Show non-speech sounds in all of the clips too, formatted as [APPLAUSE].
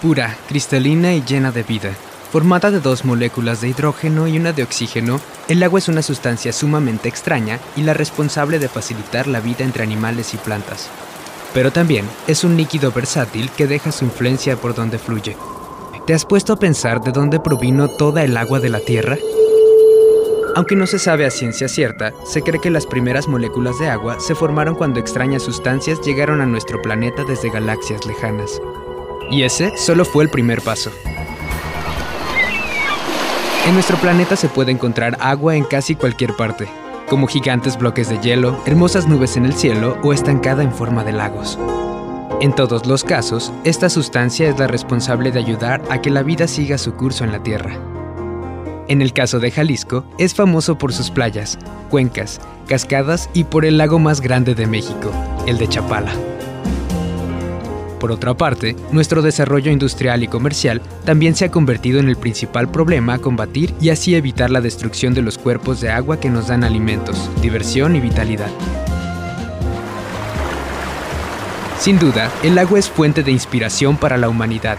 Pura, cristalina y llena de vida. Formada de dos moléculas de hidrógeno y una de oxígeno, el agua es una sustancia sumamente extraña y la responsable de facilitar la vida entre animales y plantas. Pero también es un líquido versátil que deja su influencia por donde fluye. ¿Te has puesto a pensar de dónde provino toda el agua de la Tierra? Aunque no se sabe a ciencia cierta, se cree que las primeras moléculas de agua se formaron cuando extrañas sustancias llegaron a nuestro planeta desde galaxias lejanas. Y ese solo fue el primer paso. En nuestro planeta se puede encontrar agua en casi cualquier parte, como gigantes bloques de hielo, hermosas nubes en el cielo o estancada en forma de lagos. En todos los casos, esta sustancia es la responsable de ayudar a que la vida siga su curso en la Tierra. En el caso de Jalisco, es famoso por sus playas, cuencas, cascadas y por el lago más grande de México, el de Chapala. Por otra parte, nuestro desarrollo industrial y comercial también se ha convertido en el principal problema a combatir y así evitar la destrucción de los cuerpos de agua que nos dan alimentos, diversión y vitalidad. Sin duda, el agua es fuente de inspiración para la humanidad,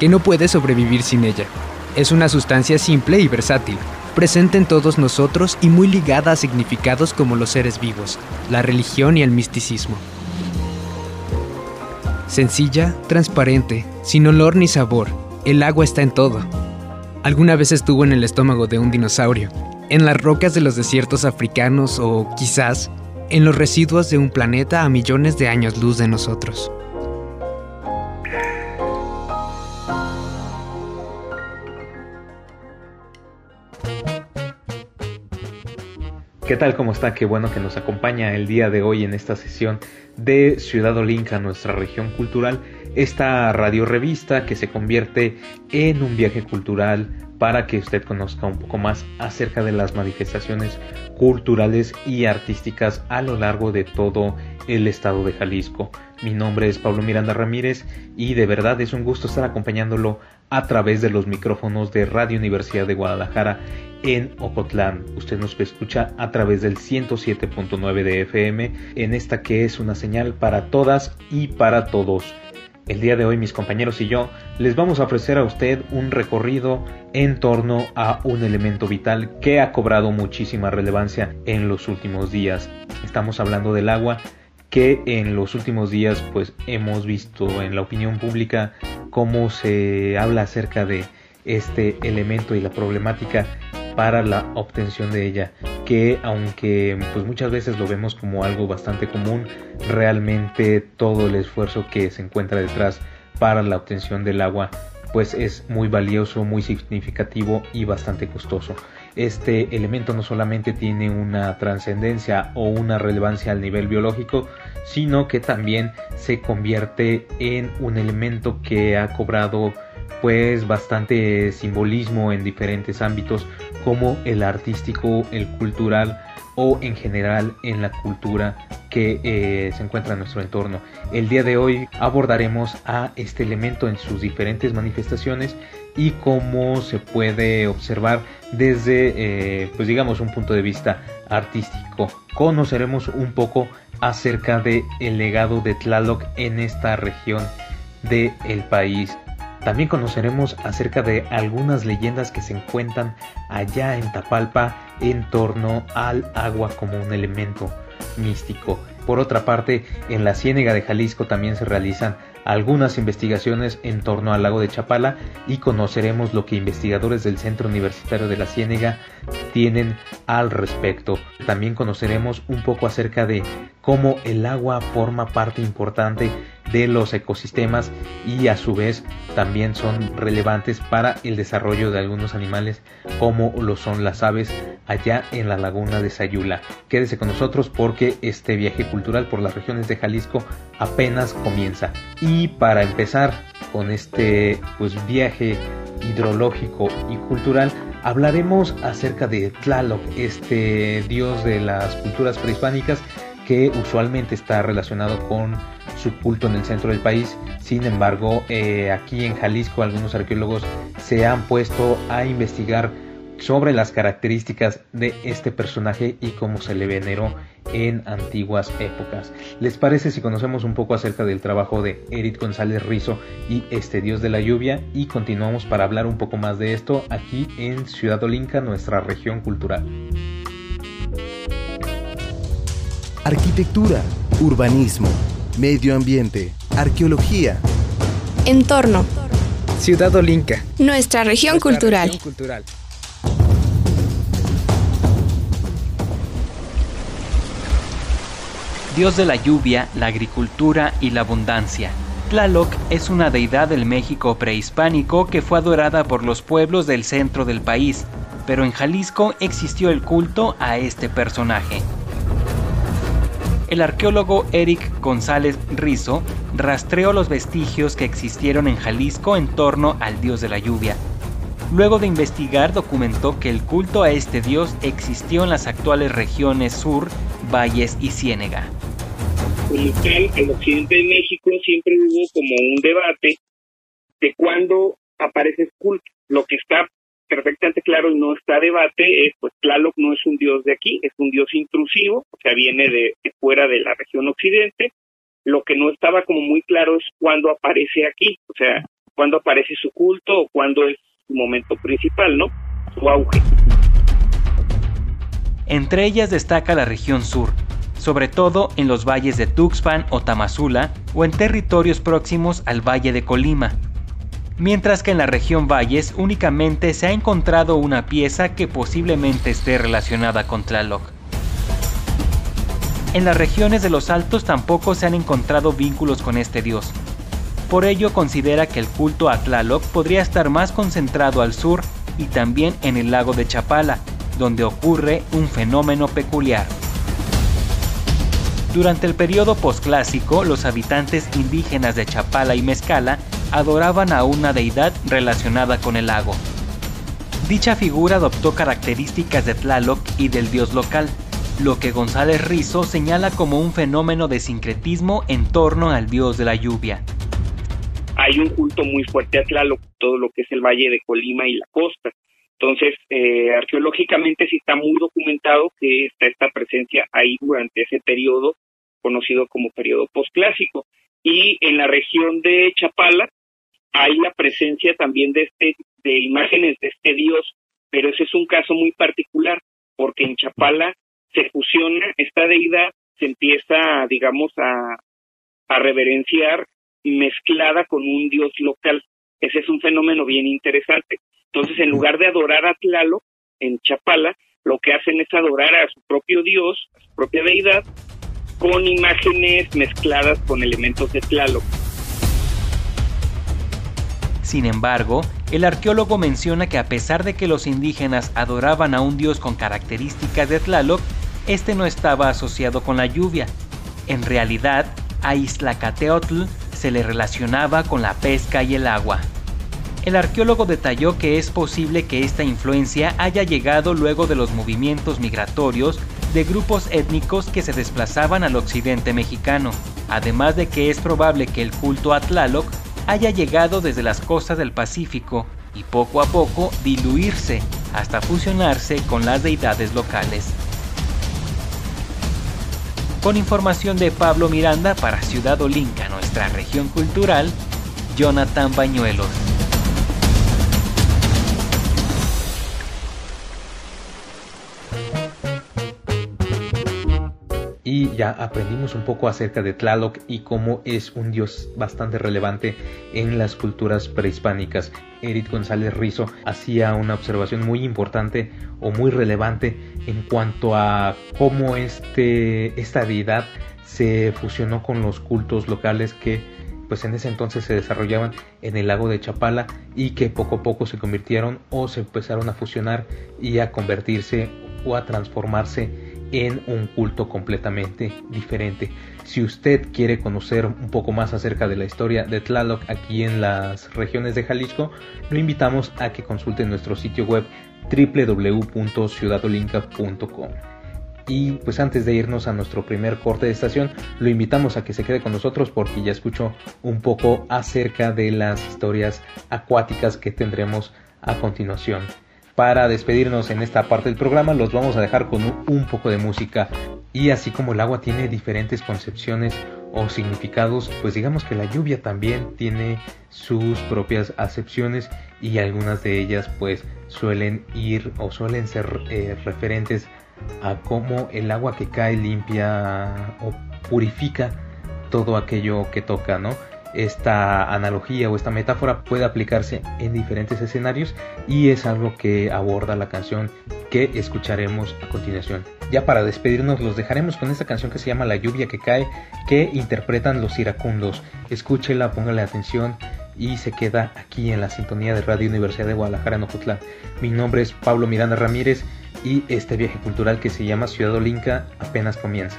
que no puede sobrevivir sin ella. Es una sustancia simple y versátil, presente en todos nosotros y muy ligada a significados como los seres vivos, la religión y el misticismo. Sencilla, transparente, sin olor ni sabor, el agua está en todo. Alguna vez estuvo en el estómago de un dinosaurio, en las rocas de los desiertos africanos o, quizás, en los residuos de un planeta a millones de años luz de nosotros. ¿Qué tal? ¿Cómo está? Qué bueno que nos acompaña el día de hoy en esta sesión de Ciudad Olinca, nuestra región cultural, esta radio revista que se convierte en un viaje cultural para que usted conozca un poco más acerca de las manifestaciones culturales y artísticas a lo largo de todo el estado de Jalisco. Mi nombre es Pablo Miranda Ramírez y de verdad es un gusto estar acompañándolo a través de los micrófonos de Radio Universidad de Guadalajara en Ocotlán. Usted nos escucha a través del 107.9 de FM en esta que es una señal para todas y para todos. El día de hoy mis compañeros y yo les vamos a ofrecer a usted un recorrido en torno a un elemento vital que ha cobrado muchísima relevancia en los últimos días. Estamos hablando del agua que en los últimos días pues hemos visto en la opinión pública cómo se habla acerca de este elemento y la problemática para la obtención de ella que aunque pues muchas veces lo vemos como algo bastante común realmente todo el esfuerzo que se encuentra detrás para la obtención del agua pues es muy valioso, muy significativo y bastante costoso. Este elemento no solamente tiene una trascendencia o una relevancia al nivel biológico, sino que también se convierte en un elemento que ha cobrado pues bastante simbolismo en diferentes ámbitos como el artístico, el cultural o en general en la cultura que eh, se encuentra en nuestro entorno. El día de hoy abordaremos a este elemento en sus diferentes manifestaciones y cómo se puede observar desde, eh, pues digamos, un punto de vista artístico. Conoceremos un poco acerca de el legado de Tlaloc en esta región del el país. También conoceremos acerca de algunas leyendas que se encuentran allá en Tapalpa en torno al agua como un elemento místico. Por otra parte, en la Ciénega de Jalisco también se realizan algunas investigaciones en torno al lago de Chapala y conoceremos lo que investigadores del Centro Universitario de la Ciénega tienen al respecto. También conoceremos un poco acerca de cómo el agua forma parte importante de los ecosistemas y a su vez también son relevantes para el desarrollo de algunos animales como lo son las aves allá en la laguna de Sayula. Quédese con nosotros porque este viaje cultural por las regiones de Jalisco apenas comienza. Y para empezar con este pues viaje hidrológico y cultural, hablaremos acerca de Tlaloc, este dios de las culturas prehispánicas que usualmente está relacionado con su culto en el centro del país. Sin embargo, eh, aquí en Jalisco algunos arqueólogos se han puesto a investigar sobre las características de este personaje y cómo se le veneró en antiguas épocas. ¿Les parece si conocemos un poco acerca del trabajo de Eric González Rizo y este dios de la lluvia y continuamos para hablar un poco más de esto aquí en Ciudad Olinca, nuestra región cultural? Arquitectura, urbanismo, medio ambiente, arqueología. Entorno. Ciudad Olinca. Nuestra región cultural. Dios de la lluvia, la agricultura y la abundancia. Tlaloc es una deidad del México prehispánico que fue adorada por los pueblos del centro del país, pero en Jalisco existió el culto a este personaje. El arqueólogo Eric González Rizo rastreó los vestigios que existieron en Jalisco en torno al dios de la lluvia. Luego de investigar documentó que el culto a este dios existió en las actuales regiones sur, valles y ciénega como tal, al occidente de México siempre hubo como un debate de cuándo aparece culto. Lo que está perfectamente claro y no está debate es, pues Tlaloc no es un dios de aquí, es un dios intrusivo, o sea, viene de, fuera de la región occidente. Lo que no estaba como muy claro es cuándo aparece aquí, o sea, cuándo aparece su culto o cuándo es su momento principal, ¿no? Su auge. Entre ellas destaca la región sur, sobre todo en los valles de Tuxpan o Tamazula o en territorios próximos al Valle de Colima, mientras que en la región Valles únicamente se ha encontrado una pieza que posiblemente esté relacionada con Tlaloc. En las regiones de los Altos tampoco se han encontrado vínculos con este dios. Por ello considera que el culto a Tlaloc podría estar más concentrado al sur y también en el lago de Chapala, donde ocurre un fenómeno peculiar. Durante el periodo posclásico, los habitantes indígenas de Chapala y Mezcala adoraban a una deidad relacionada con el lago. Dicha figura adoptó características de Tlaloc y del dios local, lo que González Rizo señala como un fenómeno de sincretismo en torno al dios de la lluvia. Hay un culto muy fuerte a Tlaloc, todo lo que es el valle de Colima y la costa. Entonces, eh, arqueológicamente sí está muy documentado que está esta presencia ahí durante ese periodo conocido como periodo posclásico. Y en la región de Chapala hay la presencia también de, este, de imágenes de este dios, pero ese es un caso muy particular, porque en Chapala se fusiona esta deidad, se empieza, digamos, a, a reverenciar mezclada con un dios local. Ese es un fenómeno bien interesante. Entonces, en lugar de adorar a Tlaloc en Chapala, lo que hacen es adorar a su propio dios, a su propia deidad, con imágenes mezcladas con elementos de Tlaloc. Sin embargo, el arqueólogo menciona que a pesar de que los indígenas adoraban a un dios con características de Tlaloc, este no estaba asociado con la lluvia. En realidad, a Islacateotl se le relacionaba con la pesca y el agua. El arqueólogo detalló que es posible que esta influencia haya llegado luego de los movimientos migratorios de grupos étnicos que se desplazaban al occidente mexicano, además de que es probable que el culto a Tlaloc haya llegado desde las costas del Pacífico y poco a poco diluirse hasta fusionarse con las deidades locales. Con información de Pablo Miranda para Ciudad Olinca, nuestra región cultural, Jonathan Bañuelos. Ya aprendimos un poco acerca de Tlaloc y cómo es un dios bastante relevante en las culturas prehispánicas. Eric González Rizo hacía una observación muy importante o muy relevante en cuanto a cómo este, esta deidad se fusionó con los cultos locales que pues en ese entonces se desarrollaban en el lago de Chapala y que poco a poco se convirtieron o se empezaron a fusionar y a convertirse o a transformarse en un culto completamente diferente. Si usted quiere conocer un poco más acerca de la historia de Tlaloc aquí en las regiones de Jalisco, lo invitamos a que consulte nuestro sitio web www.ciudadolinca.com. Y pues antes de irnos a nuestro primer corte de estación, lo invitamos a que se quede con nosotros porque ya escuchó un poco acerca de las historias acuáticas que tendremos a continuación. Para despedirnos en esta parte del programa los vamos a dejar con un poco de música y así como el agua tiene diferentes concepciones o significados, pues digamos que la lluvia también tiene sus propias acepciones y algunas de ellas pues suelen ir o suelen ser eh, referentes a cómo el agua que cae limpia o purifica todo aquello que toca, ¿no? Esta analogía o esta metáfora puede aplicarse en diferentes escenarios y es algo que aborda la canción que escucharemos a continuación. Ya para despedirnos los dejaremos con esta canción que se llama La lluvia que cae que interpretan los iracundos. Escúchela, póngale atención y se queda aquí en la sintonía de Radio Universidad de Guadalajara en Ocotlán. Mi nombre es Pablo Miranda Ramírez y este viaje cultural que se llama Ciudad Olinca apenas comienza.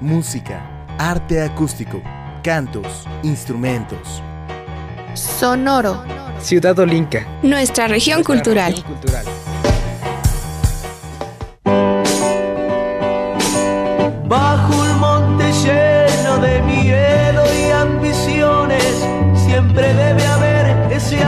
Música, arte acústico, cantos, instrumentos. Sonoro. Ciudad Olinca. Nuestra región cultural. Bajo un monte lleno de miedo y ambiciones, siempre debe haber ese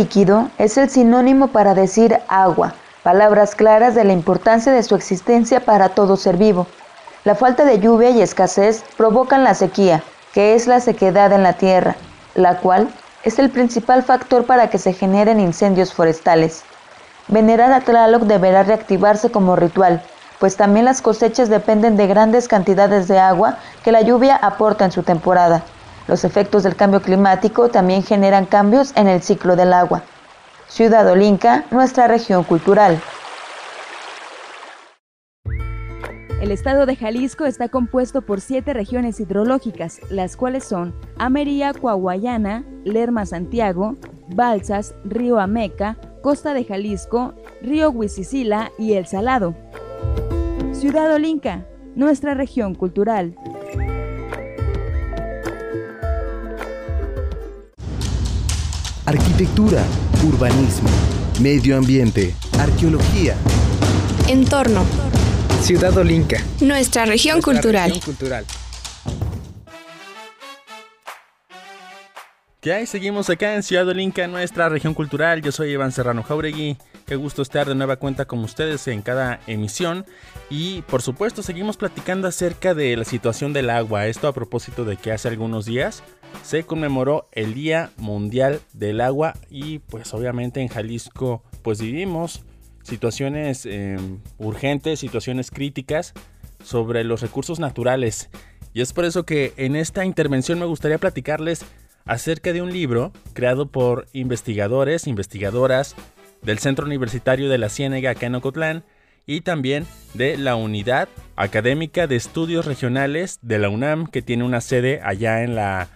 líquido es el sinónimo para decir agua, palabras claras de la importancia de su existencia para todo ser vivo. La falta de lluvia y escasez provocan la sequía, que es la sequedad en la tierra, la cual es el principal factor para que se generen incendios forestales. Venerar a Tlaloc deberá reactivarse como ritual, pues también las cosechas dependen de grandes cantidades de agua que la lluvia aporta en su temporada. Los efectos del cambio climático también generan cambios en el ciclo del agua. Ciudad Olinca, nuestra región cultural. El estado de Jalisco está compuesto por siete regiones hidrológicas, las cuales son Ameria Coahuayana, Lerma Santiago, Balsas, Río Ameca, Costa de Jalisco, Río Huizicila y El Salado. Ciudad Olinca, nuestra región cultural. Arquitectura, urbanismo, medio ambiente, arqueología. Entorno. Ciudad Olinca. Nuestra región cultural. ¿Qué hay? Seguimos acá en Ciudad Olinca, nuestra región cultural. Yo soy Iván Serrano Jauregui. Qué gusto estar de nueva cuenta con ustedes en cada emisión. Y por supuesto, seguimos platicando acerca de la situación del agua. Esto a propósito de que hace algunos días se conmemoró el Día Mundial del Agua. Y pues obviamente en Jalisco, pues vivimos situaciones em, urgentes, situaciones críticas sobre los recursos naturales. Y es por eso que en esta intervención me gustaría platicarles acerca de un libro creado por investigadores, investigadoras del Centro Universitario de la Ciénega acá en Ocotlán y también de la Unidad Académica de Estudios Regionales de la UNAM que tiene una sede allá en la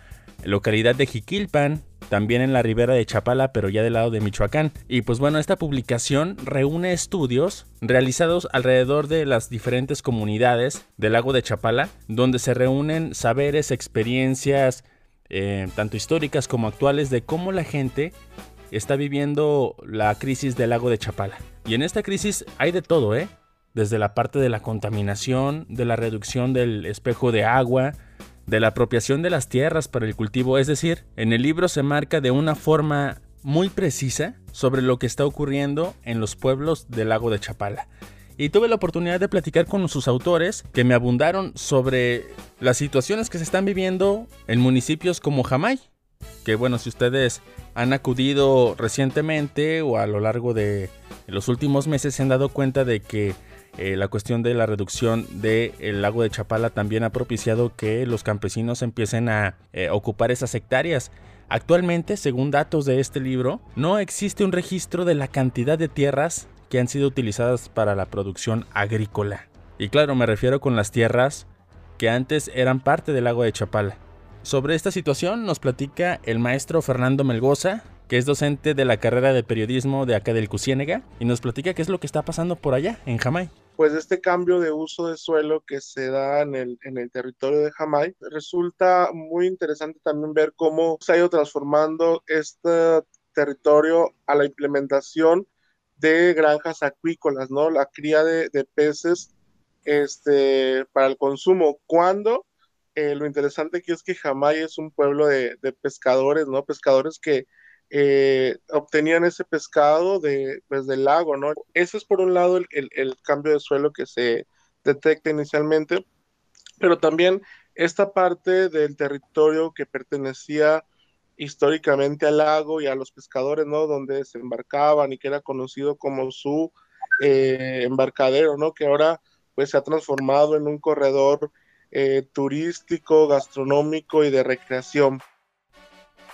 localidad de Jiquilpan, también en la ribera de Chapala, pero ya del lado de Michoacán. Y pues bueno, esta publicación reúne estudios realizados alrededor de las diferentes comunidades del lago de Chapala, donde se reúnen saberes, experiencias, eh, tanto históricas como actuales, de cómo la gente está viviendo la crisis del lago de Chapala. Y en esta crisis hay de todo, ¿eh? Desde la parte de la contaminación, de la reducción del espejo de agua, de la apropiación de las tierras para el cultivo, es decir, en el libro se marca de una forma muy precisa sobre lo que está ocurriendo en los pueblos del lago de Chapala. Y tuve la oportunidad de platicar con sus autores que me abundaron sobre las situaciones que se están viviendo en municipios como Jamay. Que bueno, si ustedes han acudido recientemente o a lo largo de los últimos meses se han dado cuenta de que eh, la cuestión de la reducción del lago de Chapala también ha propiciado que los campesinos empiecen a eh, ocupar esas hectáreas. Actualmente, según datos de este libro, no existe un registro de la cantidad de tierras que han sido utilizadas para la producción agrícola. Y claro, me refiero con las tierras que antes eran parte del lago de Chapala. Sobre esta situación nos platica el maestro Fernando Melgoza, que es docente de la carrera de periodismo de acá del Cusiénega, y nos platica qué es lo que está pasando por allá, en Jamay pues este cambio de uso de suelo que se da en el, en el territorio de Jamay, resulta muy interesante también ver cómo se ha ido transformando este territorio a la implementación de granjas acuícolas, ¿no? La cría de, peces este, para el consumo. Cuando eh, lo interesante aquí es que Jamay es un pueblo de, de pescadores, ¿no? Pescadores que eh, obtenían ese pescado de, pues, del lago, ¿no? Ese es por un lado el, el, cambio de suelo que se detecta inicialmente, pero también esta parte del territorio que pertenecía históricamente al lago y a los pescadores, ¿no? Donde se embarcaban y que era conocido como su eh, embarcadero, ¿no? Que ahora pues se ha transformado en un corredor eh, turístico, gastronómico y de recreación.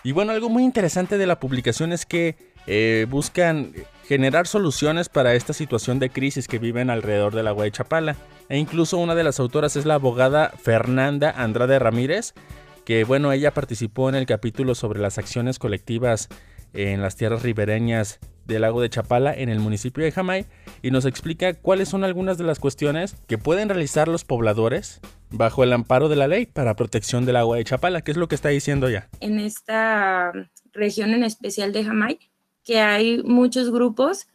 Y bueno, algo muy interesante de la publicación es que eh, buscan generar soluciones para esta situación de crisis que viven alrededor del agua de Chapala. E incluso una de las autoras es la abogada Fernanda Andrade Ramírez, que bueno, ella participó en el capítulo sobre las acciones colectivas en las tierras ribereñas del lago de Chapala en el municipio de Jamay y nos explica cuáles son algunas de las cuestiones que pueden realizar los pobladores bajo el amparo de la ley para protección del agua de Chapala, que es lo que está diciendo ya. En esta región en especial de Jamay, que hay muchos grupos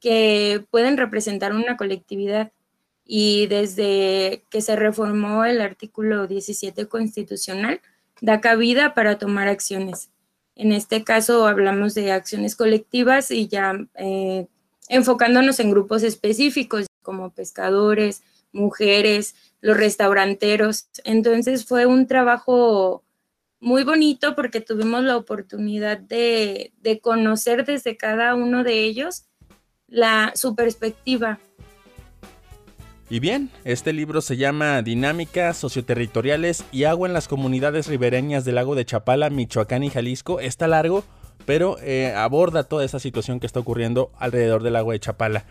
que pueden representar una colectividad y desde que se reformó el artículo 17 constitucional, da cabida para tomar acciones. En este caso hablamos de acciones colectivas y ya eh, enfocándonos en grupos específicos como pescadores, mujeres, los restauranteros. Entonces fue un trabajo muy bonito porque tuvimos la oportunidad de, de conocer desde cada uno de ellos la, su perspectiva y bien, este libro se llama Dinámicas socioterritoriales y agua en las comunidades ribereñas del lago de Chapala, Michoacán y Jalisco. Está largo, pero eh, aborda toda esa situación que está ocurriendo alrededor del lago de Chapala.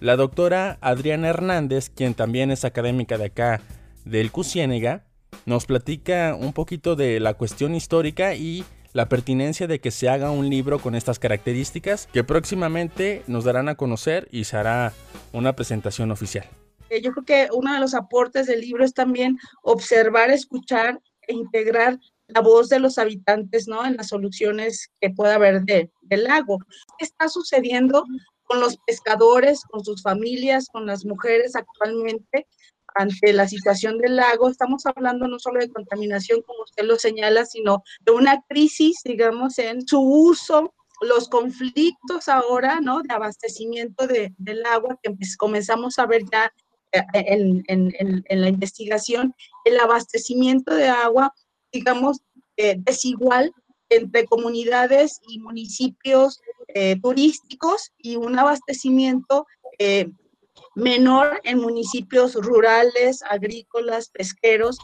La doctora Adriana Hernández, quien también es académica de acá del Cusiénega, nos platica un poquito de la cuestión histórica y la pertinencia de que se haga un libro con estas características que próximamente nos darán a conocer y se hará una presentación oficial. Eh, yo creo que uno de los aportes del libro es también observar, escuchar e integrar la voz de los habitantes, ¿no? En las soluciones que pueda haber del lago. ¿Qué está sucediendo con los pescadores, con sus familias, con las mujeres actualmente ante la situación del lago, estamos hablando no solo de contaminación, como usted lo señala, sino de una crisis, digamos, en su uso, los conflictos ahora, ¿no? De abastecimiento de, del agua, que comenzamos a ver ya eh, en, en, en, la investigación, el abastecimiento de agua, digamos, eh, desigual entre comunidades y municipios eh, turísticos y un abastecimiento menor en municipios rurales, agrícolas, pesqueros.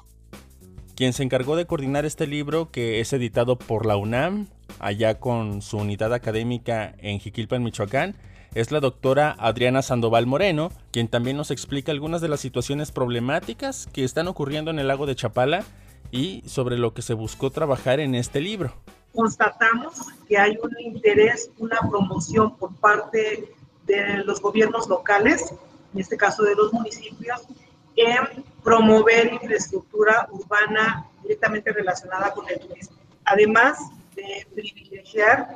Quien se encargó de coordinar este libro, que es editado por la UNAM, allá con su unidad académica en Jiquilpan, Michoacán, es la doctora Adriana Sandoval Moreno, quien también nos explica algunas de las situaciones problemáticas que están ocurriendo en el lago de Chapala y sobre lo que se buscó trabajar en este libro. Constatamos que hay un interés, una promoción por parte de los gobiernos locales, en este caso de los municipios, en promover infraestructura urbana directamente relacionada con el turismo. Además de privilegiar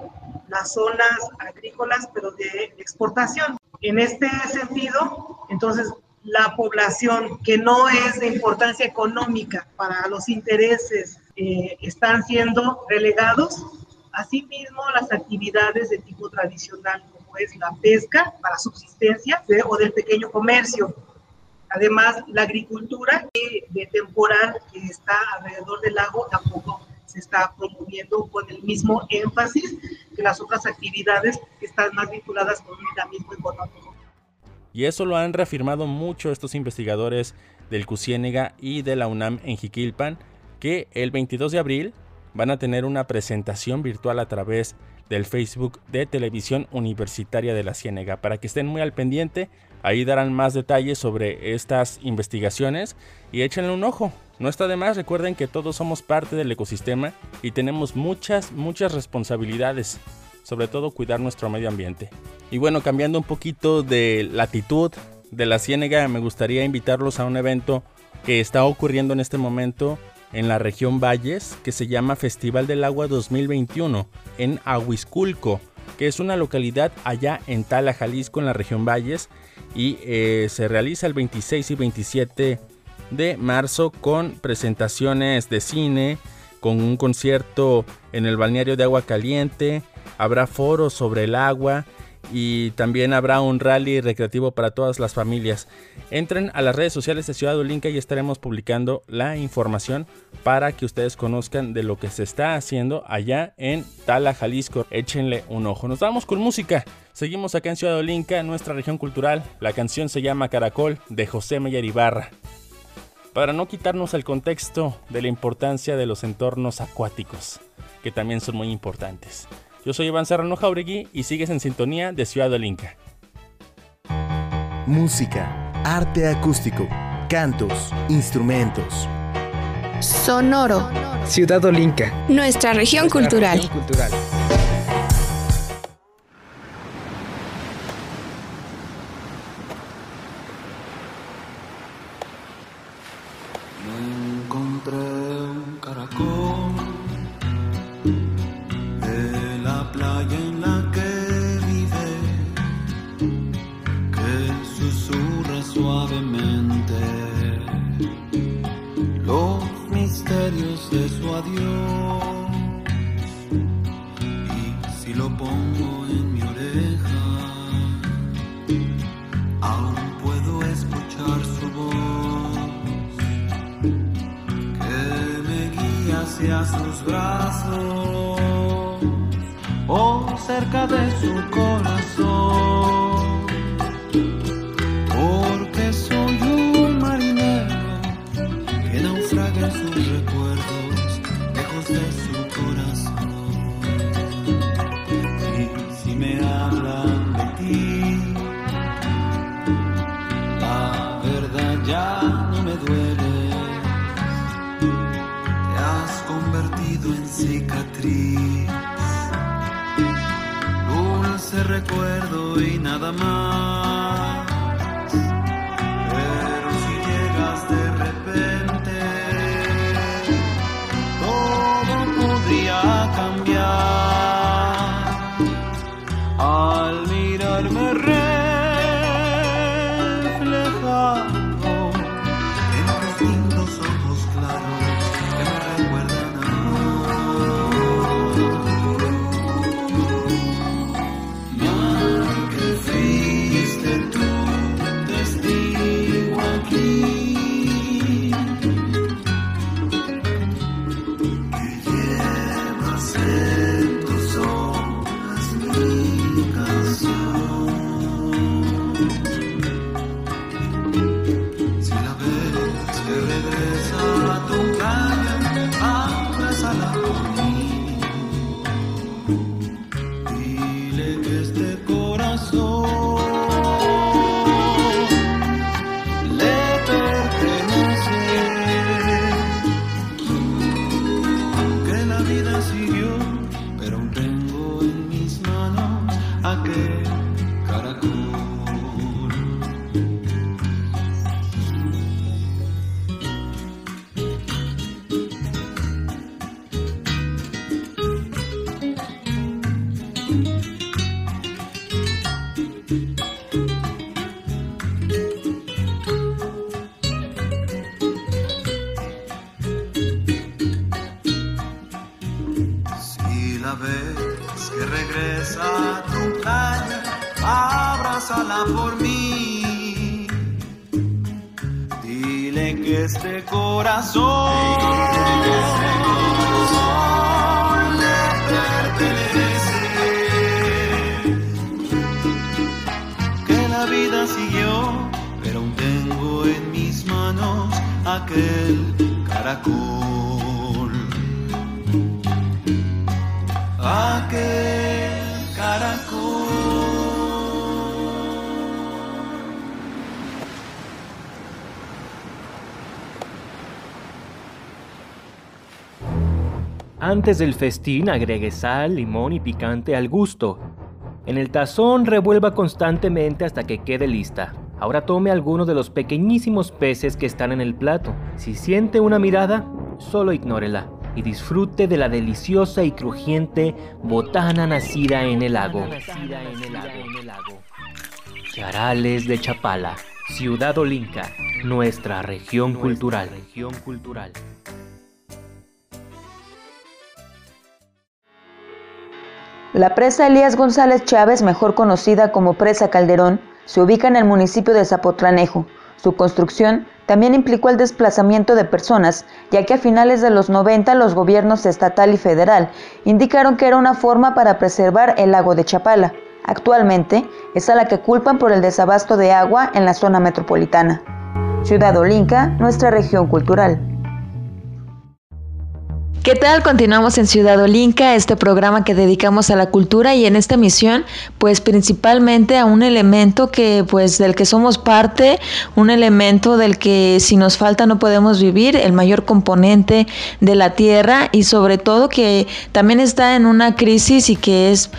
las zonas agrícolas, pero de exportación. En este sentido, entonces, la población que no es de importancia económica para los intereses eh, están siendo relegados. Asimismo, las actividades de tipo tradicional, como es la pesca para subsistencia o del pequeño comercio. Además, la agricultura de temporal que está alrededor del lago tampoco se está promoviendo con el mismo énfasis que las otras actividades que están más vinculadas con un dinamismo económico. Y eso lo han reafirmado mucho estos investigadores del CUCIÉNEGA y de la UNAM en Jiquilpan, que el 22 de abril van a tener una presentación virtual a través del Facebook de Televisión Universitaria de la Ciénega. Para que estén muy al pendiente, ahí darán más detalles sobre estas investigaciones y échenle un ojo. No está de más, recuerden que todos somos parte del ecosistema y tenemos muchas, muchas responsabilidades, sobre todo cuidar nuestro medio ambiente. Y bueno, cambiando un poquito de latitud de la Ciénega, me gustaría invitarlos a un evento que está ocurriendo en este momento en la región Valles, que se llama Festival del Agua 2021 en Ahuisculco, que es una localidad allá en Tala, Jalisco, en la región Valles, y eh, se realiza el 26 y 27 de marzo con presentaciones de cine, con un concierto en el balneario de agua caliente, habrá foros sobre el agua y también habrá un rally recreativo para todas las familias. Entren a las redes sociales de Ciudad Olinca y estaremos publicando la información para que ustedes conozcan de lo que se está haciendo allá en Tala, Jalisco. Échenle un ojo. Nos vamos con música. Seguimos acá en Ciudad Olinca, nuestra región cultural. La canción se llama Caracol de José Meyer Ibarra para no quitarnos el contexto de la importancia de los entornos acuáticos, que también son muy importantes. Yo soy Iván Serrano Jauregui y sigues en sintonía de Ciudad del Inca. Música, arte acústico, cantos, instrumentos. Sonoro. Ciudad Olinca. Nuestra región Nuestra cultural. Región cultural. Antes del festín agregue sal, limón y picante al gusto. En el tazón revuelva constantemente hasta que quede lista. Ahora tome alguno de los pequeñísimos peces que están en el plato. Si siente una mirada, solo ignórela y disfrute de la deliciosa y crujiente botana nacida en el lago. Charales de Chapala, Ciudad Olinca, nuestra región cultural. La presa Elías González Chávez, mejor conocida como Presa Calderón, se ubica en el municipio de Zapotlanejo. Su construcción también implicó el desplazamiento de personas, ya que a finales de los 90 los gobiernos estatal y federal indicaron que era una forma para preservar el lago de Chapala. Actualmente es a la que culpan por el desabasto de agua en la zona metropolitana. Ciudad Olinca, nuestra región cultural. ¿Qué tal? Continuamos en Ciudad Olinca, este programa que dedicamos a la cultura y en esta misión, pues principalmente a un elemento que pues del que somos parte, un elemento del que si nos falta no podemos vivir, el mayor componente de la tierra y sobre todo que también está en una crisis y que es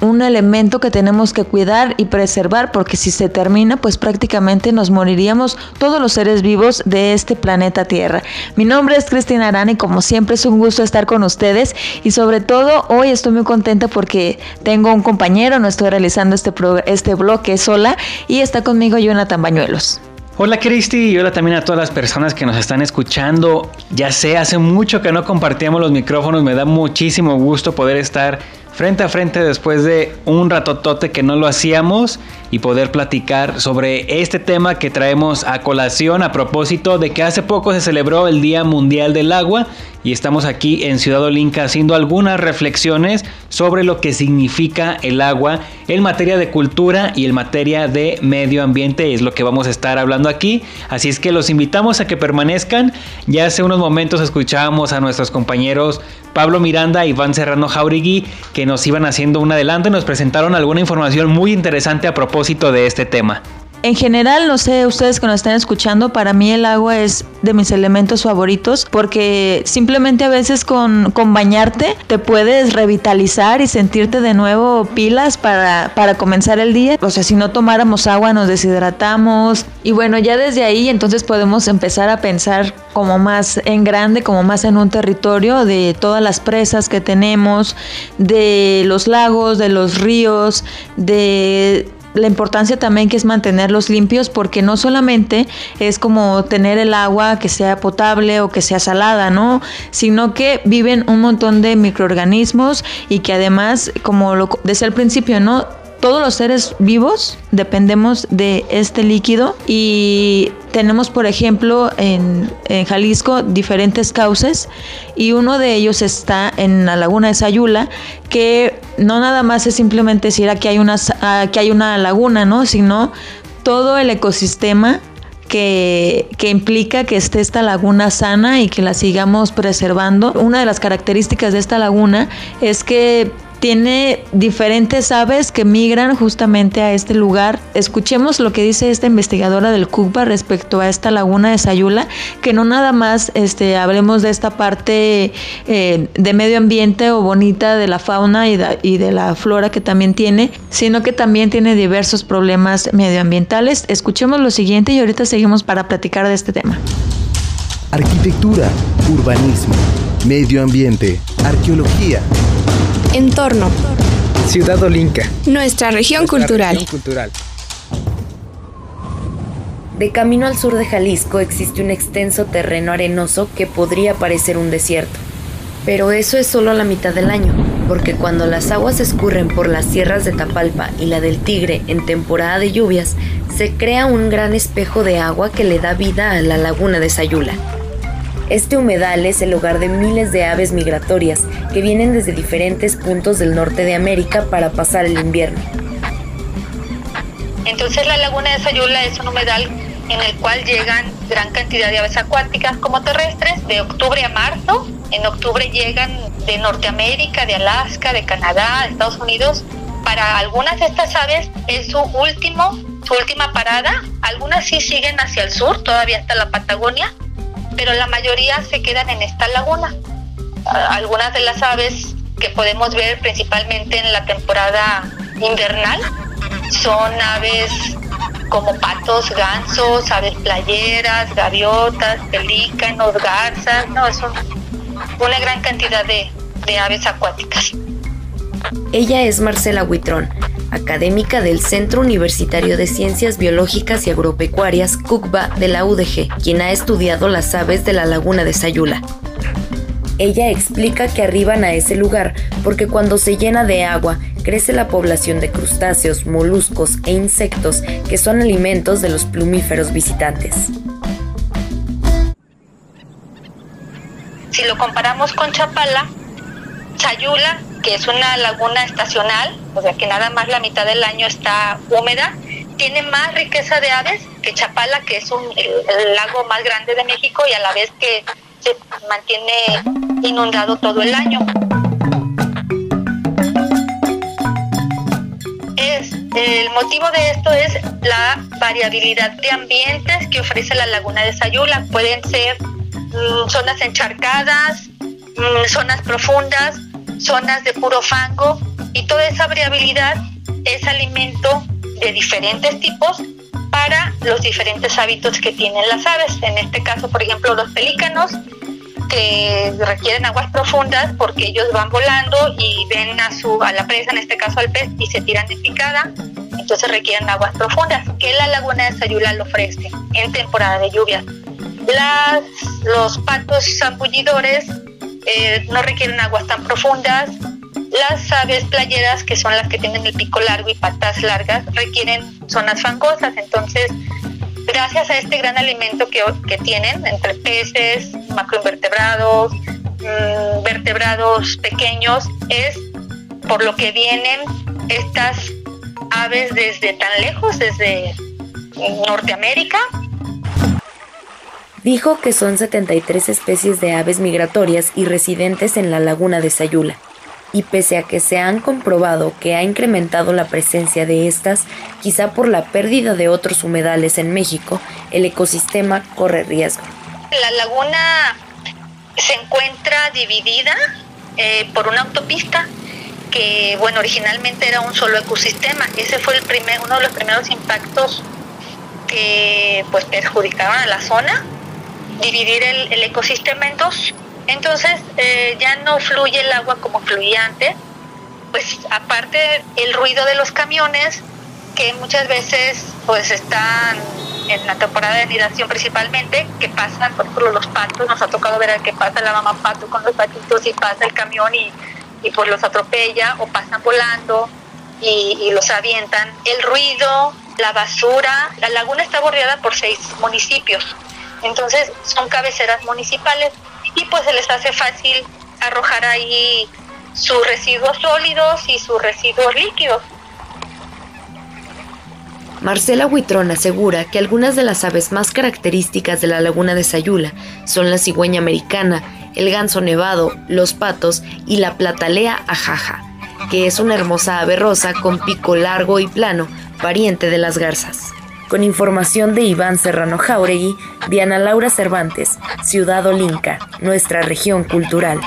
un elemento que tenemos que cuidar y preservar porque si se termina pues prácticamente nos moriríamos todos los seres vivos de este planeta Tierra. Mi nombre es Cristina Arana y como siempre es un gusto estar con ustedes y sobre todo hoy estoy muy contenta porque tengo un compañero, no estoy realizando este, este bloque sola y está conmigo Jonathan Bañuelos. Hola Cristi y hola también a todas las personas que nos están escuchando. Ya sé, hace mucho que no compartíamos los micrófonos, me da muchísimo gusto poder estar frente a frente después de un ratotote que no lo hacíamos y poder platicar sobre este tema que traemos a colación a propósito de que hace poco se celebró el Día Mundial del Agua y estamos aquí en Ciudad Olinca haciendo algunas reflexiones sobre lo que significa el agua en materia de cultura y en materia de medio ambiente. Es lo que vamos a estar hablando aquí. Así es que los invitamos a que permanezcan. Ya hace unos momentos escuchábamos a nuestros compañeros Pablo Miranda y Iván Serrano Jauregui que nos iban haciendo un adelanto y nos presentaron alguna información muy interesante a propósito de este tema. En general, no sé, ustedes que nos están escuchando, para mí el agua es de mis elementos favoritos porque simplemente a veces con, con bañarte te puedes revitalizar y sentirte de nuevo pilas para, para comenzar el día. O sea, si no tomáramos agua nos deshidratamos y bueno, ya desde ahí entonces podemos empezar a pensar como más en grande, como más en un territorio de todas las presas que tenemos, de los lagos, de los ríos, de la importancia también que es mantenerlos limpios porque no solamente es como tener el agua que sea potable o que sea salada, ¿no? Sino que viven un montón de microorganismos y que además, como lo decía al principio, ¿no? todos los seres vivos dependemos de este líquido y tenemos, por ejemplo, en, Jalisco diferentes cauces y uno de ellos está en la laguna de Sayula, que no nada más es simplemente decir aquí hay una, aquí hay una laguna, ¿no? sino todo el ecosistema que, que, implica que esté esta laguna sana y que la sigamos preservando. Una de las características de esta laguna es que tiene diferentes aves que migran justamente a este lugar. Escuchemos lo que dice esta investigadora del CUCBA respecto a esta laguna de Sayula, que no nada más este, hablemos de esta parte eh, de medio ambiente o bonita de la fauna y y de la flora que también tiene, sino que también tiene diversos problemas medioambientales. Escuchemos lo siguiente y ahorita seguimos para platicar de este tema. Arquitectura, urbanismo, medio ambiente, arqueología. Entorno. Ciudad Olinca. Nuestra región cultural. cultural. De camino al sur de Jalisco existe un extenso terreno arenoso que podría parecer un desierto. Pero eso es solo la mitad del año, porque cuando las aguas escurren por las sierras de Tapalpa y la del Tigre en temporada de lluvias, se crea un gran espejo de agua que le da vida a la laguna de Sayula. Este humedal es el hogar de miles de aves migratorias que vienen desde diferentes puntos del norte de América para pasar el invierno. Entonces la laguna de Sayula es un humedal en el cual llegan gran cantidad de aves acuáticas como terrestres de octubre a marzo en octubre llegan de Norteamérica, de Alaska, de Canadá, de Estados Unidos. Para algunas de estas aves es su último, su última parada. Algunas sí siguen hacia el sur, todavía hasta la Patagonia, pero la mayoría se quedan en esta laguna. Algunas de las aves que podemos ver principalmente en la temporada invernal son aves como patos, gansos, aves playeras, gaviotas, pelícanos, garzas, no, son una gran cantidad de, aves acuáticas. Ella es Marcela Huitrón, académica del Centro Universitario de Ciencias Biológicas y Agropecuarias CUCBA de la UDG, quien ha estudiado las aves de la laguna de Sayula. Ella explica que arriban a ese lugar porque cuando se llena de agua crece la población de crustáceos, moluscos e insectos que son alimentos de los plumíferos visitantes. Si lo comparamos con Chapala, Sayula, que es una laguna estacional, o sea que nada más la mitad del año está húmeda, tiene más riqueza de aves que Chapala, que es un, el, lago más grande de México y a la vez que se mantiene inundado todo el año. Es, el motivo de esto es la variabilidad de ambientes que ofrece la laguna de Sayula. Pueden ser Mm, zonas encharcadas, mm, zonas profundas, zonas de puro fango y toda esa variabilidad es alimento de diferentes tipos para los diferentes hábitos que tienen las aves. En este caso, por ejemplo, los pelícanos que requieren aguas profundas porque ellos van volando y ven a su a la presa, en este caso al pez, y se tiran de picada, entonces requieren aguas profundas, que la laguna de Sayula lo ofrece en temporada de lluvias. Los patos zambullidores eh, no requieren aguas tan profundas. Las aves playeras, que son las que tienen el pico largo y patas largas, requieren zonas fangosas. Entonces, gracias a este gran alimento que, que tienen entre peces, macroinvertebrados, mm, vertebrados pequeños, es por lo que vienen estas aves desde tan lejos, desde Norteamérica, dijo que son 73 especies de aves migratorias y residentes en la laguna de Sayula, y pese a que se han comprobado que ha incrementado la presencia de estas, quizá por la pérdida de otros humedales en México, el ecosistema corre riesgo. La laguna se encuentra dividida eh, por una autopista que, bueno, originalmente era un solo ecosistema. Ese fue el primer, uno de los primeros impactos que pues perjudicaron a la zona dividir el, ecosistema en dos. Entonces eh, ya no fluye el agua como fluía antes, pues aparte el ruido de los camiones que muchas veces pues están en la temporada de nidación principalmente, que pasan, por ejemplo, los patos, nos ha tocado ver al que pasa la mamá pato con los patitos y pasa el camión y, y pues los atropella o pasan volando y, los avientan. El ruido, la basura, la laguna está bordeada por seis municipios. Entonces son cabeceras municipales y pues se les hace fácil arrojar ahí sus residuos sólidos y sus residuos líquidos. Marcela Huitrón asegura que algunas de las aves más características de la laguna de Sayula son la cigüeña americana, el ganso nevado, los patos y la platalea ajaja. que es una hermosa ave rosa con pico largo y plano, pariente de las garzas. Con información de Iván Serrano Jauregui, Diana Laura Cervantes, Ciudad Olinca, nuestra región cultural.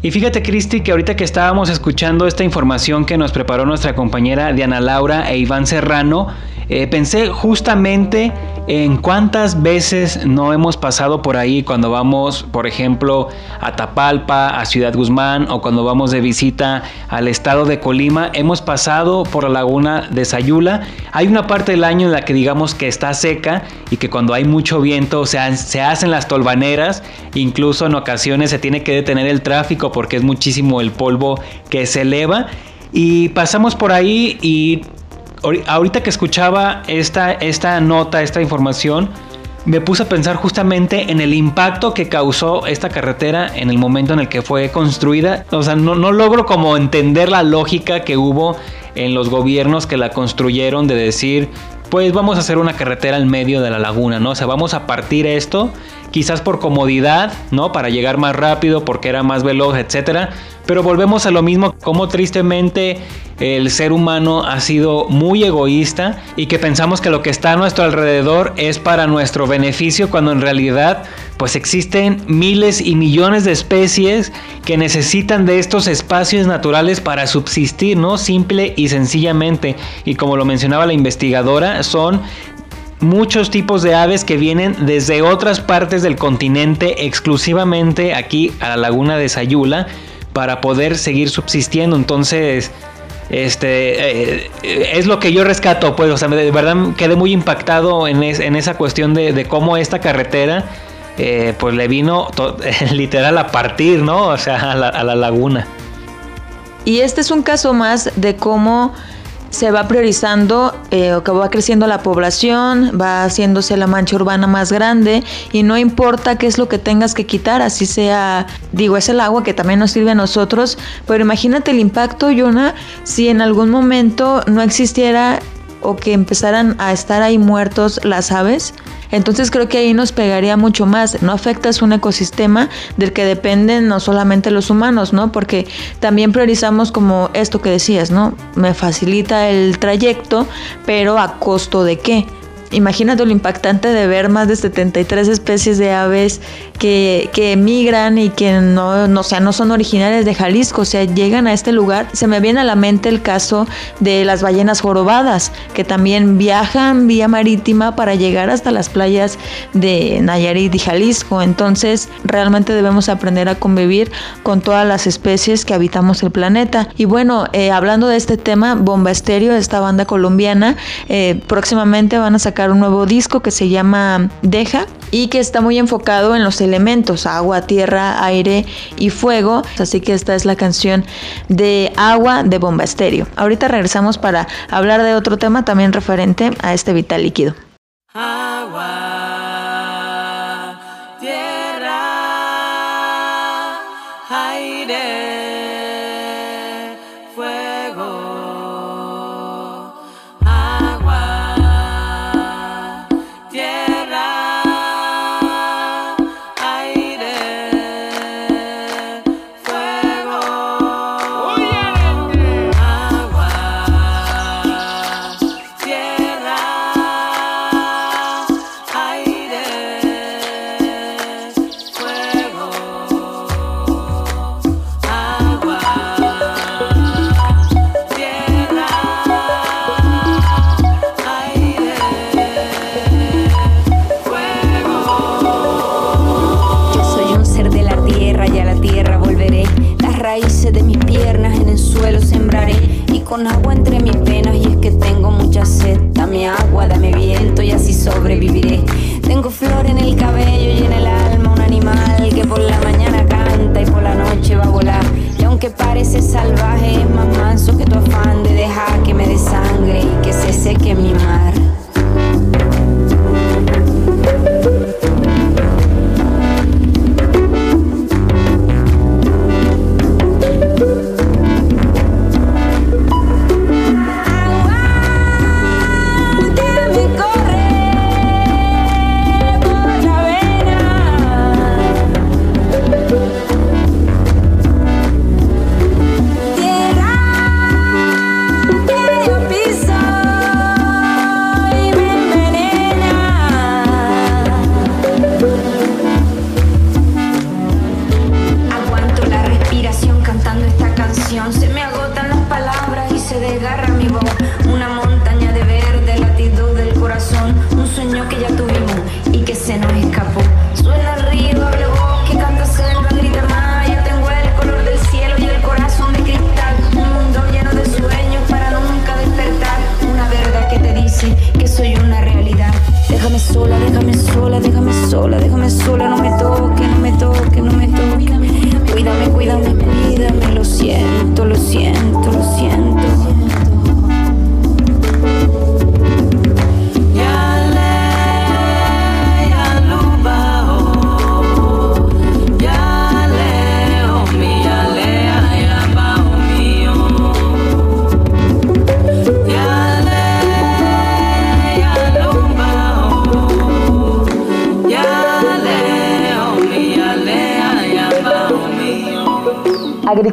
Y fíjate, Cristi, que ahorita que estábamos escuchando esta información que nos preparó nuestra compañera Diana Laura e Iván Serrano, eh, pensé justamente en cuántas veces no hemos pasado por ahí cuando vamos, por ejemplo, a Tapalpa, a Ciudad Guzmán o cuando vamos de visita al estado de Colima. Hemos pasado por la laguna de Sayula. Hay una parte del año en la que digamos que está seca y que cuando hay mucho viento se, se hacen las tolvaneras. Incluso en ocasiones se tiene que detener el tráfico porque es muchísimo el polvo que se eleva. Y pasamos por ahí y ahorita que escuchaba esta, esta nota, esta información, me puse a pensar justamente en el impacto que causó esta carretera en el momento en el que fue construida. O sea, no, no logro como entender la lógica que hubo en los gobiernos que la construyeron de decir, pues vamos a hacer una carretera en medio de la laguna, ¿no? O sea, vamos a partir esto, quizás por comodidad, ¿no? Para llegar más rápido, porque era más veloz, etcétera. Pero volvemos a lo mismo, como tristemente el ser humano ha sido muy egoísta y que pensamos que lo que está a nuestro alrededor es para nuestro beneficio cuando en realidad pues existen miles y millones de especies que necesitan de estos espacios naturales para subsistir, ¿no? Simple y sencillamente. Y como lo mencionaba la investigadora, son muchos tipos de aves que vienen desde otras partes del continente exclusivamente aquí a la laguna de Sayula para poder seguir subsistiendo. Entonces, este eh, es lo que yo rescato, pues, o sea, de verdad quedé muy impactado en, esa cuestión de, cómo esta carretera, eh, pues le vino [LAUGHS] literal a partir, ¿no? O sea, a la laguna. Y este es un caso más de cómo se va priorizando eh, o que va creciendo la población, va haciéndose la mancha urbana más grande y no importa qué es lo que tengas que quitar, así sea, digo, es el agua que también nos sirve a nosotros, pero imagínate el impacto, Yona, si en algún momento no existiera o que empezaran a estar ahí muertos las aves, entonces creo que ahí nos pegaría mucho más. No afectas un ecosistema del que dependen no solamente los humanos, ¿no? Porque también priorizamos como esto que decías, ¿no? Me facilita el trayecto, pero a costo de qué? Imagínate lo impactante de ver más de 73 especies de aves que, que emigran y que no, no, sea, no son originarias de Jalisco, o sea, llegan a este lugar. Se me viene a la mente el caso de las ballenas jorobadas, que también viajan vía marítima para llegar hasta las playas de Nayarit y Jalisco. Entonces, realmente debemos aprender a convivir con todas las especies que habitamos el planeta. Y bueno, eh, hablando de este tema, Bomba Estéreo, esta banda colombiana, eh, próximamente van a sacar un nuevo disco que se llama Deja y que está muy enfocado en los elementos agua, tierra, aire y fuego. Así que esta es la canción de Agua de Bomba Estéreo. Ahorita regresamos para hablar de otro tema también referente a este vital líquido. Sueño que ya tuvimos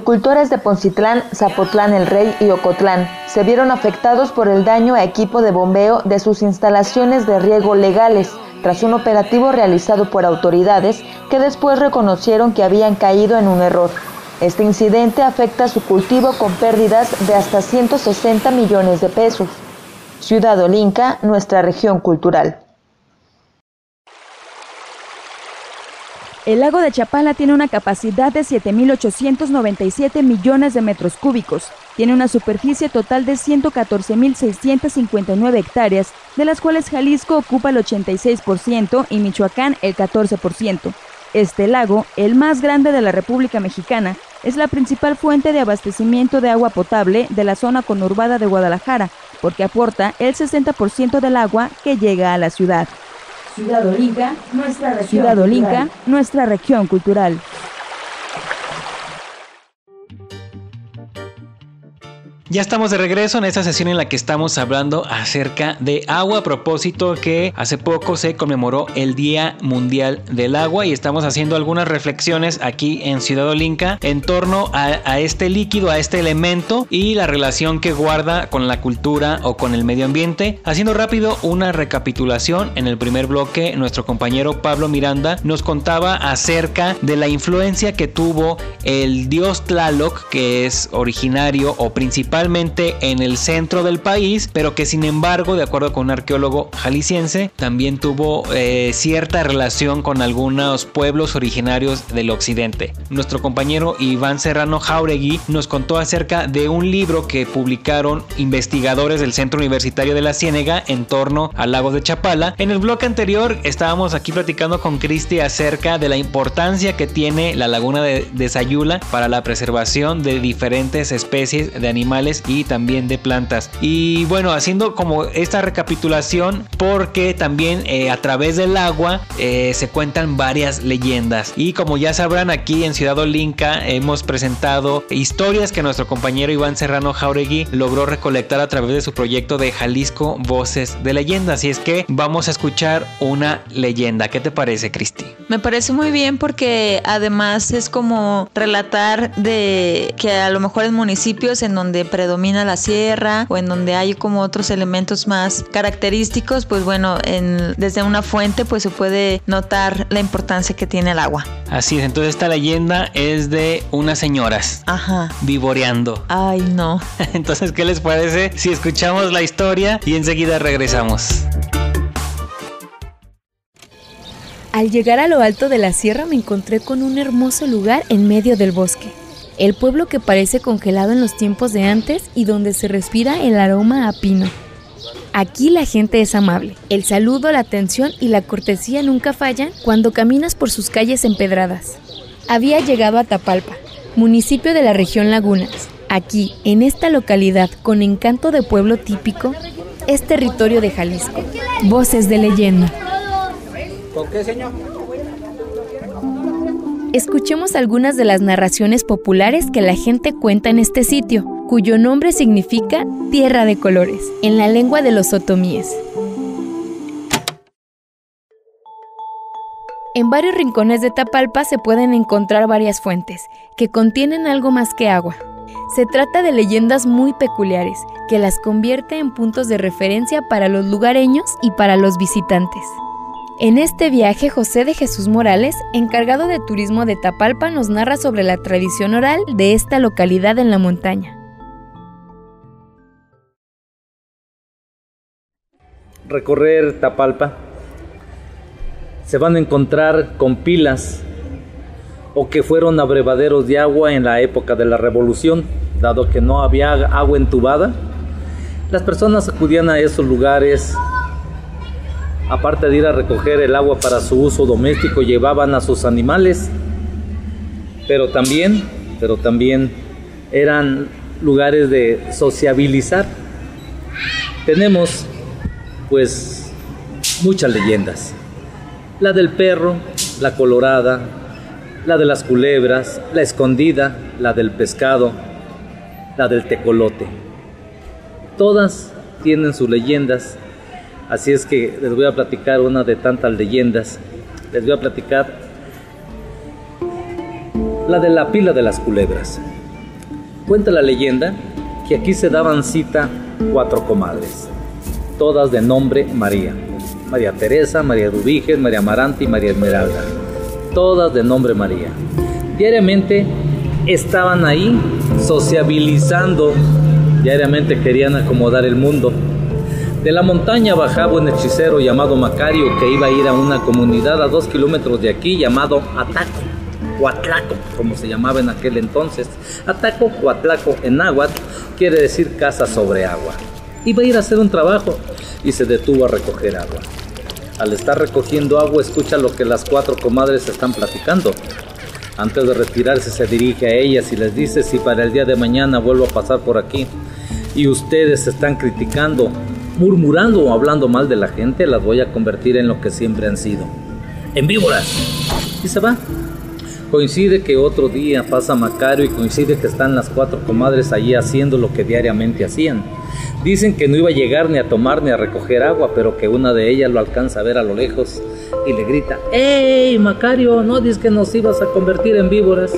Agricultores de Poncitlán, Zapotlán el Rey y Ocotlán se vieron afectados por el daño a equipo de bombeo de sus instalaciones de riego legales tras un operativo realizado por autoridades que después reconocieron que habían caído en un error. Este incidente afecta a su cultivo con pérdidas de hasta 160 millones de pesos. Ciudad Olinca, nuestra región cultural. El lago de Chapala tiene una capacidad de 7.897 millones de metros cúbicos. Tiene una superficie total de 114.659 hectáreas, de las cuales Jalisco ocupa el 86% y Michoacán el 14%. Este lago, el más grande de la República Mexicana, es la principal fuente de abastecimiento de agua potable de la zona conurbada de Guadalajara, porque aporta el 60% del agua que llega a la ciudad. Ciudad Olinca, nuestra región Ciudad Olinca, cultural. nuestra región cultural. Ya estamos de regreso en esta sesión en la que estamos hablando acerca de agua a propósito que hace poco se conmemoró el Día Mundial del Agua y estamos haciendo algunas reflexiones aquí en Ciudad Olinca en torno a, a este líquido, a este elemento y la relación que guarda con la cultura o con el medio ambiente. Haciendo rápido una recapitulación, en el primer bloque nuestro compañero Pablo Miranda nos contaba acerca de la influencia que tuvo el dios Tlaloc que es originario o principal en el centro del país, pero que sin embargo, de acuerdo con un arqueólogo jalisciense, también tuvo eh, cierta relación con algunos pueblos originarios del occidente. Nuestro compañero Iván Serrano Jauregui nos contó acerca de un libro que publicaron investigadores del Centro Universitario de la Ciénega en torno al lago de Chapala. En el bloque anterior estábamos aquí platicando con Cristi acerca de la importancia que tiene la laguna de, de Sayula para la preservación de diferentes especies de animales y también de plantas. Y bueno, haciendo como esta recapitulación, porque también eh, a través del agua eh, se cuentan varias leyendas. Y como ya sabrán, aquí en Ciudad Olinca hemos presentado historias que nuestro compañero Iván Serrano Jauregui logró recolectar a través de su proyecto de Jalisco Voces de Leyendas. Y es que vamos a escuchar una leyenda. ¿Qué te parece, Cristi? Me parece muy bien porque además es como relatar de que a lo mejor en municipios en donde predomina la sierra o en donde hay como otros elementos más característicos, pues bueno, en, desde una fuente pues se puede notar la importancia que tiene el agua. Así es, entonces esta leyenda es de unas señoras Ajá. vivoreando. Ay, no. [LAUGHS] Entonces, ¿qué les parece si escuchamos la historia y enseguida regresamos? Al llegar a lo alto de la sierra me encontré con un hermoso lugar en medio del bosque. El pueblo que parece congelado en los tiempos de antes y donde se respira el aroma a pino. Aquí la gente es amable. El saludo, la atención y la cortesía nunca fallan cuando caminas por sus calles empedradas. Había llegado a Tapalpa, municipio de la región Lagunas. Aquí, en esta localidad con encanto de pueblo típico, es territorio de Jalisco. Voces de leyenda. ¿Con qué, señor? Escuchemos algunas de las narraciones populares que la gente cuenta en este sitio, cuyo nombre significa Tierra de Colores, en la lengua de los otomíes. En varios rincones de Tapalpa se pueden encontrar varias fuentes, que contienen algo más que agua. Se trata de leyendas muy peculiares, que las convierte en puntos de referencia para los lugareños y para los visitantes. En este viaje, José de Jesús Morales, encargado de turismo de Tapalpa, nos narra sobre la tradición oral de esta localidad en la montaña. Recorrer Tapalpa, se van a encontrar con pilas o que fueron abrevaderos de agua en la época de la revolución, dado que no había agua entubada. Las personas acudían a esos lugares aparte de ir a recoger el agua para su uso doméstico, llevaban a sus animales, pero también, pero también eran lugares de sociabilizar. Tenemos pues muchas leyendas. La del perro, la colorada, la de las culebras, la escondida, la del pescado, la del tecolote. Todas tienen sus leyendas Así es que les voy a platicar una de tantas leyendas. Les voy a platicar la de la pila de las culebras. Cuenta la leyenda que aquí se daban cita cuatro comadres, todas de nombre María. María Teresa, María Dubiges, María Amarante y María Esmeralda. Todas de nombre María. Diariamente estaban ahí sociabilizando, diariamente querían acomodar el mundo de la montaña bajaba un hechicero llamado Macario que iba a ir a una comunidad a dos kilómetros de aquí llamado Ataco o Atlaco, como se llamaba en aquel entonces. Ataco o Atlaco en náhuatl quiere decir casa sobre agua. Iba a ir a hacer un trabajo y se detuvo a recoger agua. Al estar recogiendo agua escucha lo que las cuatro comadres están platicando. Antes de retirarse se dirige a ellas y les dice si para el día de mañana vuelvo a pasar por aquí y ustedes están criticando murmurando o hablando mal de la gente, las voy a convertir en lo que siempre han sido, en víboras. Y se va. Coincide que otro día pasa Macario y coincide que están las cuatro comadres allí haciendo lo que diariamente hacían. Dicen que no iba a llegar ni a tomar ni a recoger agua, pero que una de ellas lo alcanza a ver a lo lejos y le grita, ¡Ey, Macario! No dices que nos ibas a convertir en víboras.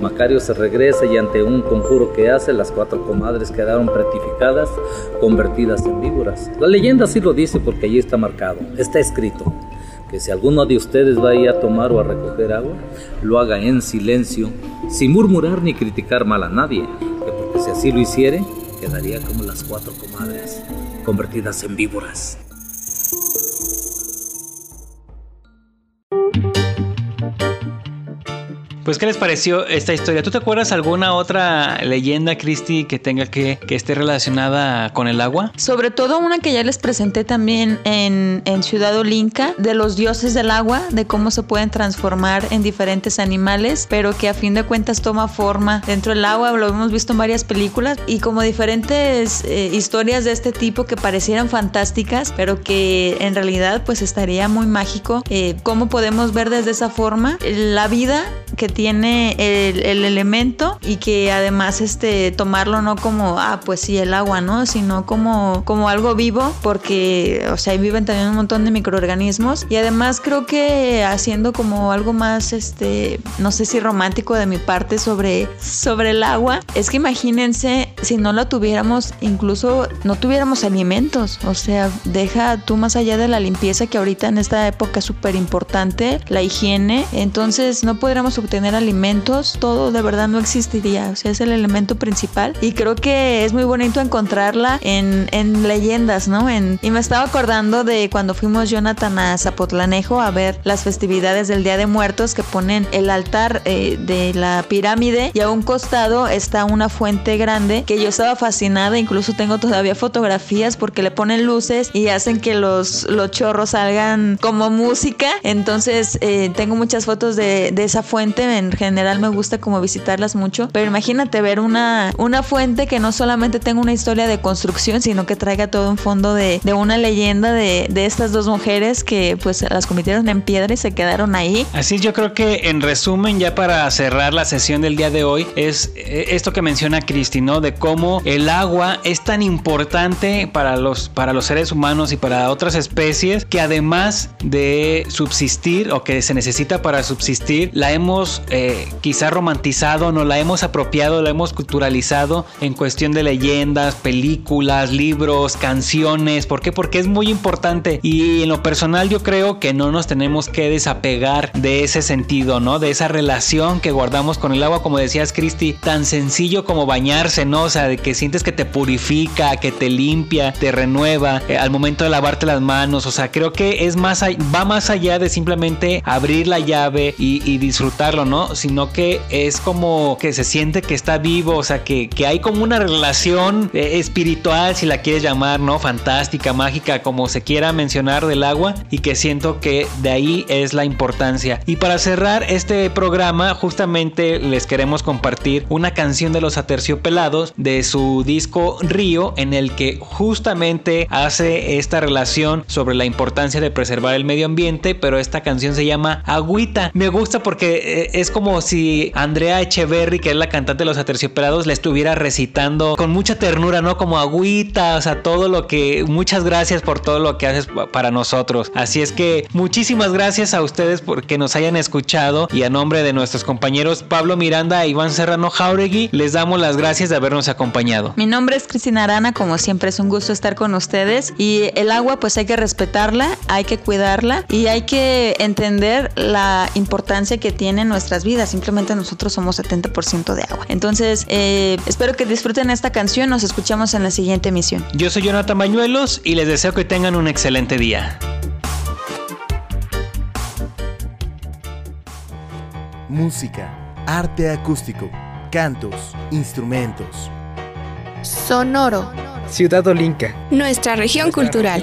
Macario se regresa y ante un conjuro que hace, las cuatro comadres quedaron pretificadas, convertidas en víboras. La leyenda sí lo dice porque allí está marcado, está escrito, que si alguno de ustedes va a ir a tomar o a recoger agua, lo haga en silencio, sin murmurar ni criticar mal a nadie, que porque si así lo hiciere, quedaría como las cuatro comadres, convertidas en víboras. Pues, ¿qué les pareció esta historia? ¿Tú te acuerdas alguna otra leyenda, Cristi, que tenga que, que esté relacionada con el agua? Sobre todo una que ya les presenté también en, en Ciudad Olinca, de los dioses del agua, de cómo se pueden transformar en diferentes animales, pero que a fin de cuentas toma forma dentro del agua. Lo hemos visto en varias películas y como diferentes eh, historias de este tipo que parecieran fantásticas, pero que en realidad pues estaría muy mágico. Eh, ¿Cómo podemos ver desde esa forma la vida que tiene el, elemento y que además este tomarlo no como ah pues sí el agua no sino como como algo vivo porque o sea ahí viven también un montón de microorganismos. Y además creo que haciendo como algo más este no sé si romántico de mi parte sobre sobre el agua es que imagínense si no la tuviéramos incluso no tuviéramos alimentos. O sea deja tú más allá de la limpieza que ahorita en esta época es súper importante la higiene. Entonces no podríamos obtener alimentos, todo de verdad no existiría. O sea, es el elemento principal. Y creo que es muy bonito encontrarla en, en leyendas, ¿no? En, y me estaba acordando de cuando fuimos Jonathan a Zapotlanejo a ver las festividades del Día de Muertos que ponen el altar eh, de la pirámide y a un costado está una fuente grande que yo estaba fascinada. Incluso tengo todavía fotografías porque le ponen luces y hacen que los, los chorros salgan como música. Entonces eh, tengo muchas fotos de, de esa fuente en general me gusta como visitarlas mucho, pero imagínate ver una, una fuente que no solamente tenga una historia de construcción, sino que traiga todo un fondo de, de una leyenda de, de, estas dos mujeres que pues las convirtieron en piedra y se quedaron ahí. Así yo creo que en resumen, ya para cerrar la sesión del día de hoy, es eh, esto que menciona Cristi, ¿no? De cómo el agua es tan importante para los, para los seres humanos y para otras especies que además de subsistir o que se necesita para subsistir, la hemos eh, quizá romantizado, no la hemos apropiado, la hemos culturalizado en cuestión de leyendas, películas, libros, canciones. ¿Por qué? Porque es muy importante y en lo personal yo creo que no nos tenemos que desapegar de ese sentido, ¿no? De esa relación que guardamos con el agua, como decías Cristi, tan sencillo como bañarse, ¿no? O sea, de que sientes que te purifica, que te limpia, te renueva eh, al momento de lavarte las manos. O sea, creo que es más, va más allá de simplemente abrir la llave y, disfrutarlo, ¿no? Sino que es como que se siente que está vivo, o sea, que, que hay como una relación eh, espiritual, si la quieres llamar, ¿no? Fantástica, mágica, como se quiera mencionar del agua y que siento que de ahí es la importancia. Y para cerrar este programa, justamente les queremos compartir una canción de los Aterciopelados de su disco Río, en el que justamente hace esta relación sobre la importancia de preservar el medio ambiente, pero esta canción se llama Agüita. Me gusta porque eh, es como si Andrea Echeverry, que es la cantante de los Aterciopelados, le estuviera recitando con mucha ternura, ¿no? Como agüita, o sea, todo lo que... Muchas gracias por todo lo que haces para nosotros. Así es que muchísimas gracias a ustedes porque nos hayan escuchado y a nombre de nuestros compañeros Pablo Miranda e Iván Serrano Jauregui, les damos las gracias de habernos acompañado. Mi nombre es Cristina Arana, como siempre es un gusto estar con ustedes y el agua pues hay que respetarla, hay que cuidarla y hay que entender la importancia que tiene en nuestras vidas. Simplemente nosotros somos 70% de agua. Entonces, eh, espero que disfruten esta canción, nos escuchamos en la siguiente emisión. Yo soy Jonathan Bañuelos y les deseo que tengan un excelente día. Música, arte acústico, cantos, instrumentos. Sonoro. Ciudad Olinca. Nuestra región cultural.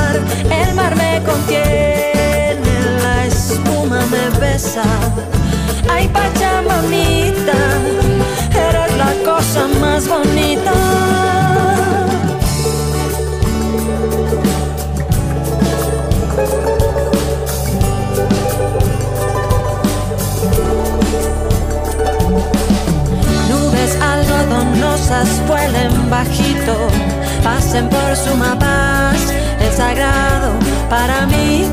El mar me contiene, la espuma me besa. Ay, Pachamamita, eres la cosa más bonita. vuelen bajito, pasen por su paz, sagrado para mí.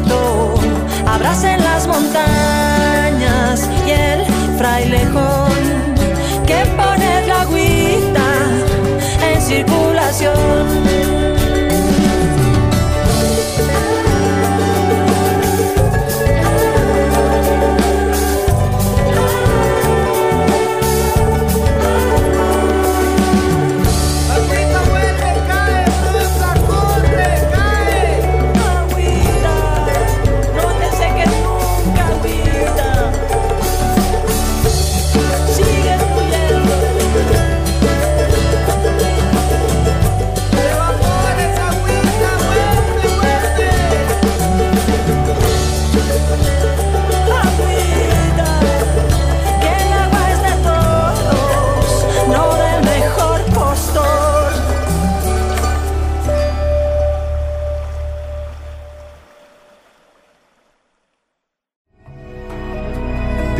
Abracen las montañas y el frailejón que pone la agüita en circulación.